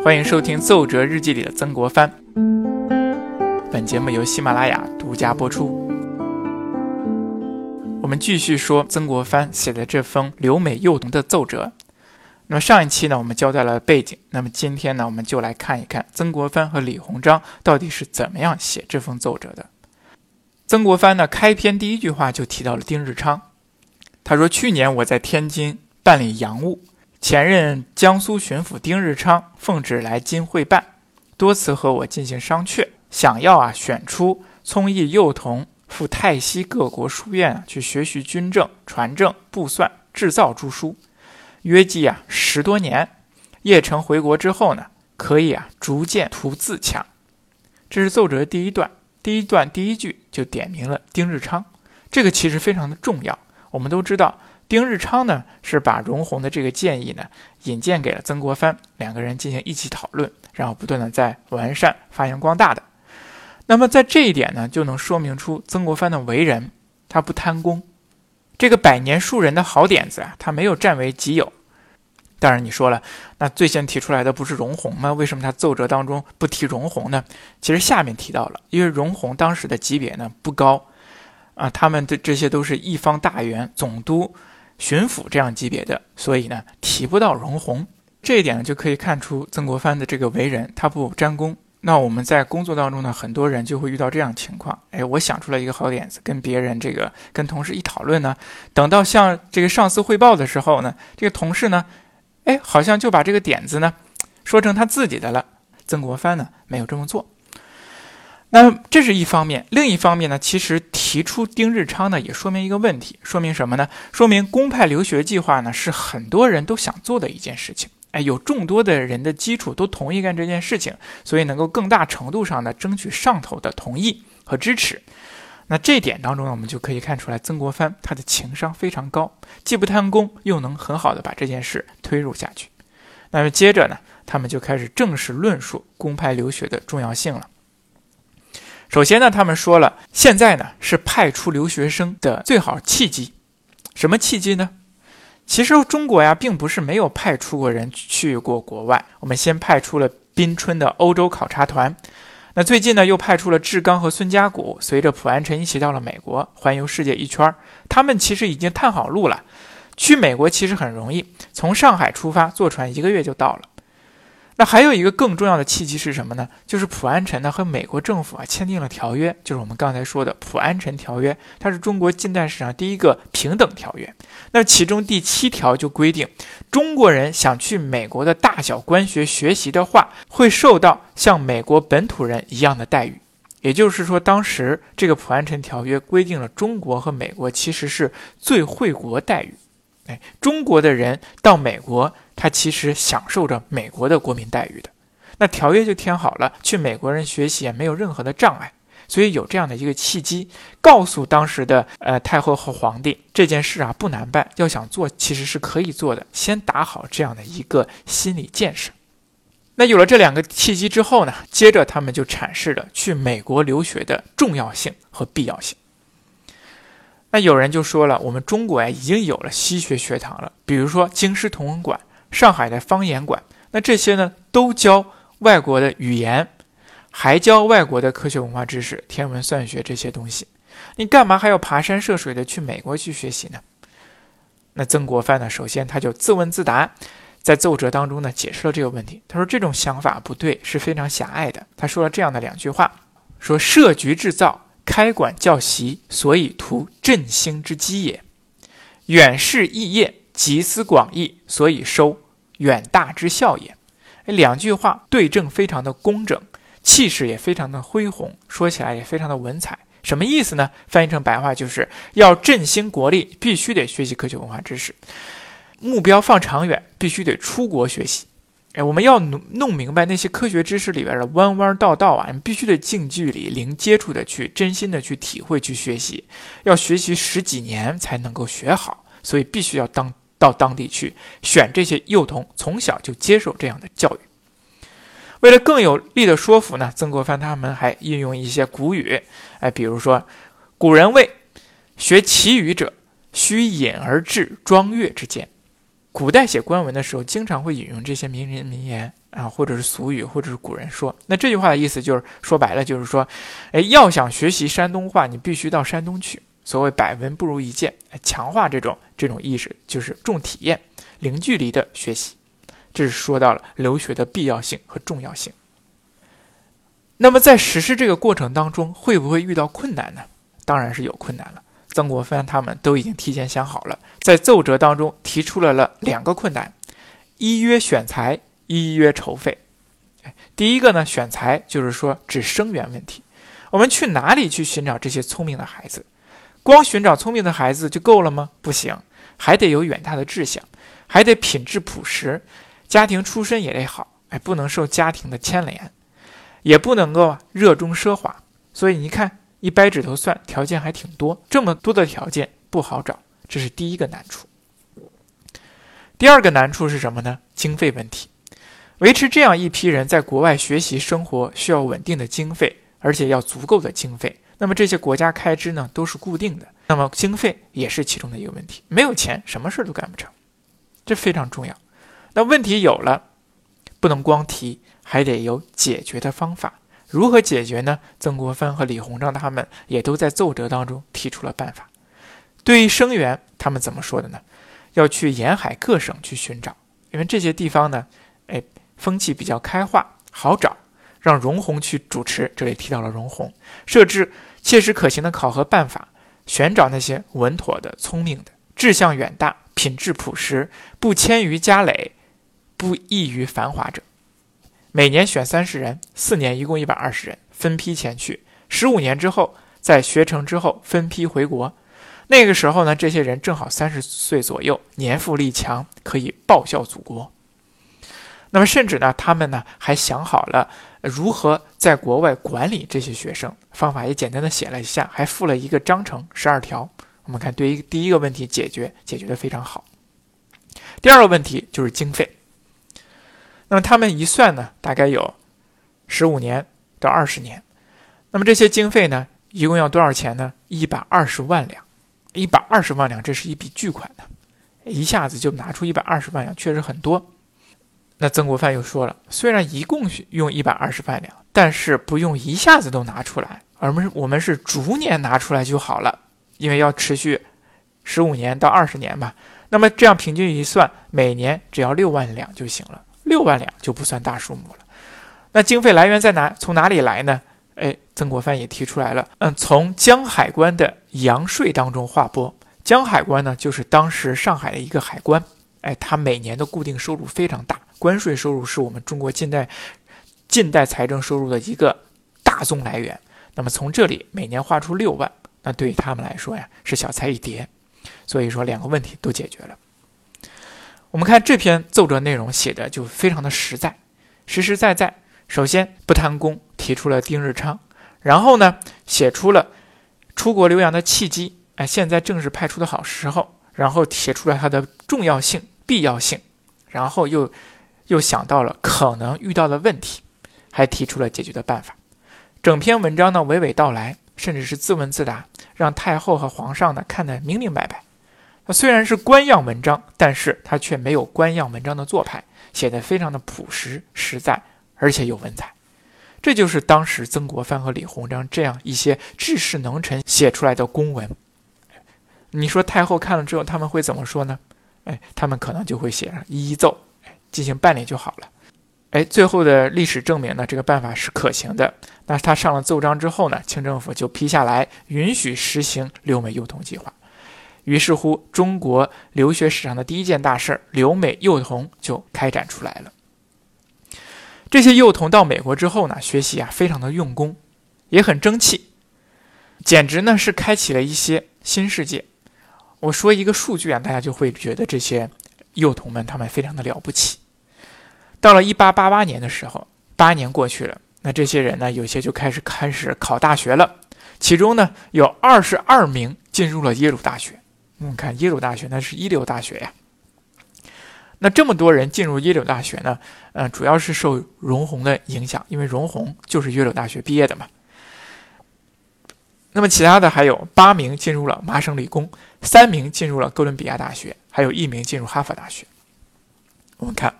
欢迎收听《奏折日记》里的曾国藩。本节目由喜马拉雅独家播出。我们继续说曾国藩写的这封留美幼童的奏折。那么上一期呢，我们交代了背景。那么今天呢，我们就来看一看曾国藩和李鸿章到底是怎么样写这封奏折的。曾国藩呢，开篇第一句话就提到了丁日昌。他说：“去年我在天津办理洋务。”前任江苏巡抚丁日昌奉旨来京会办，多次和我进行商榷，想要啊选出聪毅幼童赴泰西各国书院啊去学习军政、传政、布算、制造诸书，约计啊十多年，叶成回国之后呢，可以啊逐渐图自强。这是奏折第一段，第一段第一句就点明了丁日昌，这个其实非常的重要。我们都知道。丁日昌呢，是把荣闳的这个建议呢引荐给了曾国藩，两个人进行一起讨论，然后不断的在完善、发扬光大的。那么在这一点呢，就能说明出曾国藩的为人，他不贪功，这个百年树人的好点子啊，他没有占为己有。当然你说了，那最先提出来的不是荣闳吗？为什么他奏折当中不提荣闳呢？其实下面提到了，因为荣闳当时的级别呢不高，啊，他们的这些都是一方大员、总督。巡抚这样级别的，所以呢提不到荣闳，这一点呢就可以看出曾国藩的这个为人，他不沾功。那我们在工作当中呢，很多人就会遇到这样情况，哎，我想出来一个好点子，跟别人这个跟同事一讨论呢，等到向这个上司汇报的时候呢，这个同事呢，哎，好像就把这个点子呢说成他自己的了。曾国藩呢没有这么做。那这是一方面，另一方面呢，其实提出丁日昌呢，也说明一个问题，说明什么呢？说明公派留学计划呢，是很多人都想做的一件事情。哎，有众多的人的基础都同意干这件事情，所以能够更大程度上的争取上头的同意和支持。那这点当中呢，我们就可以看出来，曾国藩他的情商非常高，既不贪功，又能很好的把这件事推入下去。那么接着呢，他们就开始正式论述公派留学的重要性了。首先呢，他们说了，现在呢是派出留学生的最好契机。什么契机呢？其实中国呀，并不是没有派出过人去过国外。我们先派出了宾春的欧洲考察团，那最近呢又派出了志刚和孙家谷，随着普安臣一起到了美国，环游世界一圈。他们其实已经探好路了，去美国其实很容易，从上海出发，坐船一个月就到了。那还有一个更重要的契机是什么呢？就是普安臣呢和美国政府啊签订了条约，就是我们刚才说的普安臣条约，它是中国近代史上第一个平等条约。那其中第七条就规定，中国人想去美国的大小官学学习的话，会受到像美国本土人一样的待遇。也就是说，当时这个普安臣条约规定了中国和美国其实是最惠国待遇。哎，中国的人到美国。他其实享受着美国的国民待遇的，那条约就填好了，去美国人学习也没有任何的障碍，所以有这样的一个契机，告诉当时的呃太后和皇帝这件事啊不难办，要想做其实是可以做的，先打好这样的一个心理建设。那有了这两个契机之后呢，接着他们就阐释了去美国留学的重要性和必要性。那有人就说了，我们中国呀已经有了西学学堂了，比如说京师同文馆。上海的方言馆，那这些呢都教外国的语言，还教外国的科学文化知识、天文算学这些东西。你干嘛还要爬山涉水的去美国去学习呢？那曾国藩呢，首先他就自问自答，在奏折当中呢解释了这个问题。他说这种想法不对，是非常狭隘的。他说了这样的两句话：说设局制造、开馆教习，所以图振兴之基也；远视异业。集思广益，所以收远大之效也。两句话对证非常的工整，气势也非常的恢宏，说起来也非常的文采。什么意思呢？翻译成白话就是要振兴国力，必须得学习科学文化知识。目标放长远，必须得出国学习。我们要弄弄明白那些科学知识里边的弯弯道道啊，你必须得近距离、零接触的去真心的去体会、去学习。要学习十几年才能够学好，所以必须要当。到当地去选这些幼童，从小就接受这样的教育。为了更有力的说服呢，曾国藩他们还运用一些古语，哎，比如说，古人谓：“学其语者，须隐而至庄月之间。”古代写官文的时候，经常会引用这些名人名言啊，或者是俗语，或者是古人说。那这句话的意思就是说白了，就是说，哎，要想学习山东话，你必须到山东去。所谓百闻不如一见，强化这种这种意识，就是重体验、零距离的学习。这是说到了留学的必要性和重要性。那么在实施这个过程当中，会不会遇到困难呢？当然是有困难了。曾国藩他们都已经提前想好了，在奏折当中提出了了两个困难：一曰选材，一曰筹费。第一个呢，选材就是说指生源问题，我们去哪里去寻找这些聪明的孩子？光寻找聪明的孩子就够了吗？不行，还得有远大的志向，还得品质朴实，家庭出身也得好，哎，不能受家庭的牵连，也不能够热衷奢华。所以你看，一掰指头算，条件还挺多，这么多的条件不好找，这是第一个难处。第二个难处是什么呢？经费问题，维持这样一批人在国外学习生活，需要稳定的经费，而且要足够的经费。那么这些国家开支呢都是固定的，那么经费也是其中的一个问题。没有钱，什么事都干不成，这非常重要。那问题有了，不能光提，还得有解决的方法。如何解决呢？曾国藩和李鸿章他们也都在奏折当中提出了办法。对于生源，他们怎么说的呢？要去沿海各省去寻找，因为这些地方呢，哎，风气比较开化，好找。让荣鸿去主持，这里提到了荣鸿，设置切实可行的考核办法，选找那些稳妥的、聪明的、志向远大、品质朴实、不迁于家累、不异于繁华者。每年选三十人，四年一共一百二十人，分批前去。十五年之后，在学成之后分批回国。那个时候呢，这些人正好三十岁左右，年富力强，可以报效祖国。那么，甚至呢，他们呢还想好了。如何在国外管理这些学生？方法也简单的写了一下，还附了一个章程十二条。我们看，对于第一个问题解决，解决的非常好。第二个问题就是经费。那么他们一算呢，大概有十五年到二十年。那么这些经费呢，一共要多少钱呢？一百二十万两。一百二十万两，这是一笔巨款呢，一下子就拿出一百二十万两，确实很多。那曾国藩又说了，虽然一共用一百二十万两，但是不用一下子都拿出来，而我们我们是逐年拿出来就好了，因为要持续十五年到二十年嘛。那么这样平均一算，每年只要六万两就行了，六万两就不算大数目了。那经费来源在哪？从哪里来呢？哎，曾国藩也提出来了，嗯，从江海关的洋税当中划拨。江海关呢，就是当时上海的一个海关，哎，它每年的固定收入非常大。关税收入是我们中国近代近代财政收入的一个大宗来源。那么从这里每年划出六万，那对于他们来说呀是小菜一碟。所以说两个问题都解决了。我们看这篇奏折内容写的就非常的实在，实实在在。首先不贪功，提出了丁日昌，然后呢写出了出国留洋的契机，哎，现在正是派出的好时候。然后写出了它的重要性、必要性，然后又。又想到了可能遇到的问题，还提出了解决的办法。整篇文章呢娓娓道来，甚至是自问自答，让太后和皇上呢看得明明白白。虽然是官样文章，但是他却没有官样文章的做派，写得非常的朴实实在，而且有文采。这就是当时曾国藩和李鸿章这样一些治世能臣写出来的公文。你说太后看了之后，他们会怎么说呢？哎，他们可能就会写上一奏。进行办理就好了，哎，最后的历史证明呢，这个办法是可行的。那他上了奏章之后呢，清政府就批下来允许实行留美幼童计划。于是乎，中国留学史上的第一件大事——留美幼童就开展出来了。这些幼童到美国之后呢，学习啊非常的用功，也很争气，简直呢是开启了一些新世界。我说一个数据啊，大家就会觉得这些。幼童们，他们非常的了不起。到了一八八八年的时候，八年过去了，那这些人呢，有些就开始开始考大学了。其中呢，有二十二名进入了耶鲁大学。我们看耶鲁大学，那是一流大学呀。那这么多人进入耶鲁大学呢，嗯，主要是受荣鸿的影响，因为荣鸿就是耶鲁大学毕业的嘛。那么其他的还有八名进入了麻省理工，三名进入了哥伦比亚大学。还有一名进入哈佛大学，我们看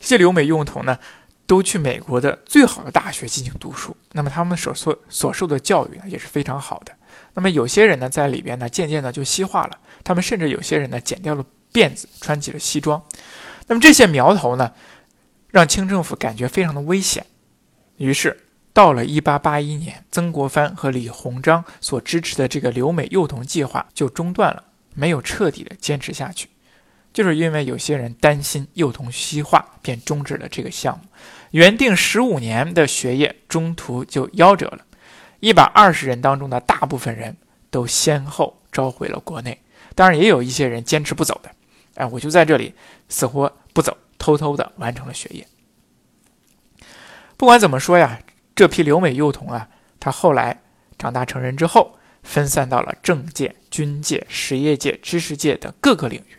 这些留美幼童呢，都去美国的最好的大学进行读书，那么他们所所所受的教育呢也是非常好的。那么有些人呢在里边呢渐渐的就西化了，他们甚至有些人呢剪掉了辫子，穿起了西装。那么这些苗头呢，让清政府感觉非常的危险，于是。到了一八八一年，曾国藩和李鸿章所支持的这个留美幼童计划就中断了，没有彻底的坚持下去，就是因为有些人担心幼童西化，便终止了这个项目。原定十五年的学业中途就夭折了，一百二十人当中的大部分人都先后召回了国内，当然也有一些人坚持不走的，哎，我就在这里死活不走，偷偷的完成了学业。不管怎么说呀。这批留美幼童啊，他后来长大成人之后，分散到了政界、军界、实业界、知识界的各个领域。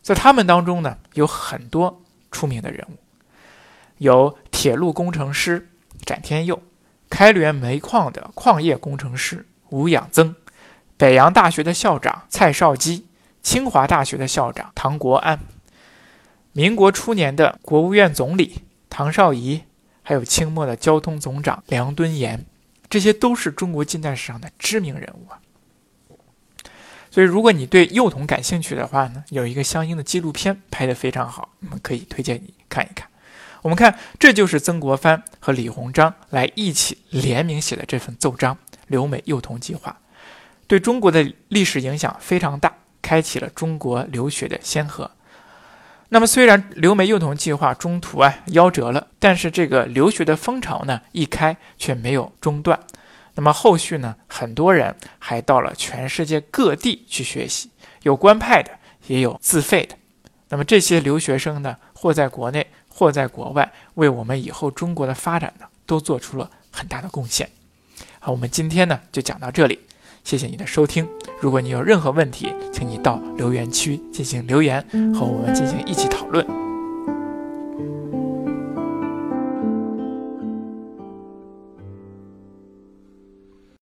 在他们当中呢，有很多出名的人物，有铁路工程师展天佑，开滦煤矿的矿业工程师吴养增，北洋大学的校长蔡绍基，清华大学的校长唐国安，民国初年的国务院总理唐绍仪。还有清末的交通总长梁敦彦，这些都是中国近代史上的知名人物啊。所以，如果你对幼童感兴趣的话呢，有一个相应的纪录片拍得非常好，我们可以推荐你看一看。我们看，这就是曾国藩和李鸿章来一起联名写的这份奏章——留美幼童计划，对中国的历史影响非常大，开启了中国留学的先河。那么，虽然留美幼童计划中途啊夭折了，但是这个留学的风潮呢一开却没有中断。那么后续呢，很多人还到了全世界各地去学习，有官派的，也有自费的。那么这些留学生呢，或在国内，或在国外，为我们以后中国的发展呢，都做出了很大的贡献。好，我们今天呢就讲到这里。谢谢你的收听。如果你有任何问题，请你到留言区进行留言，和我们进行一起讨论。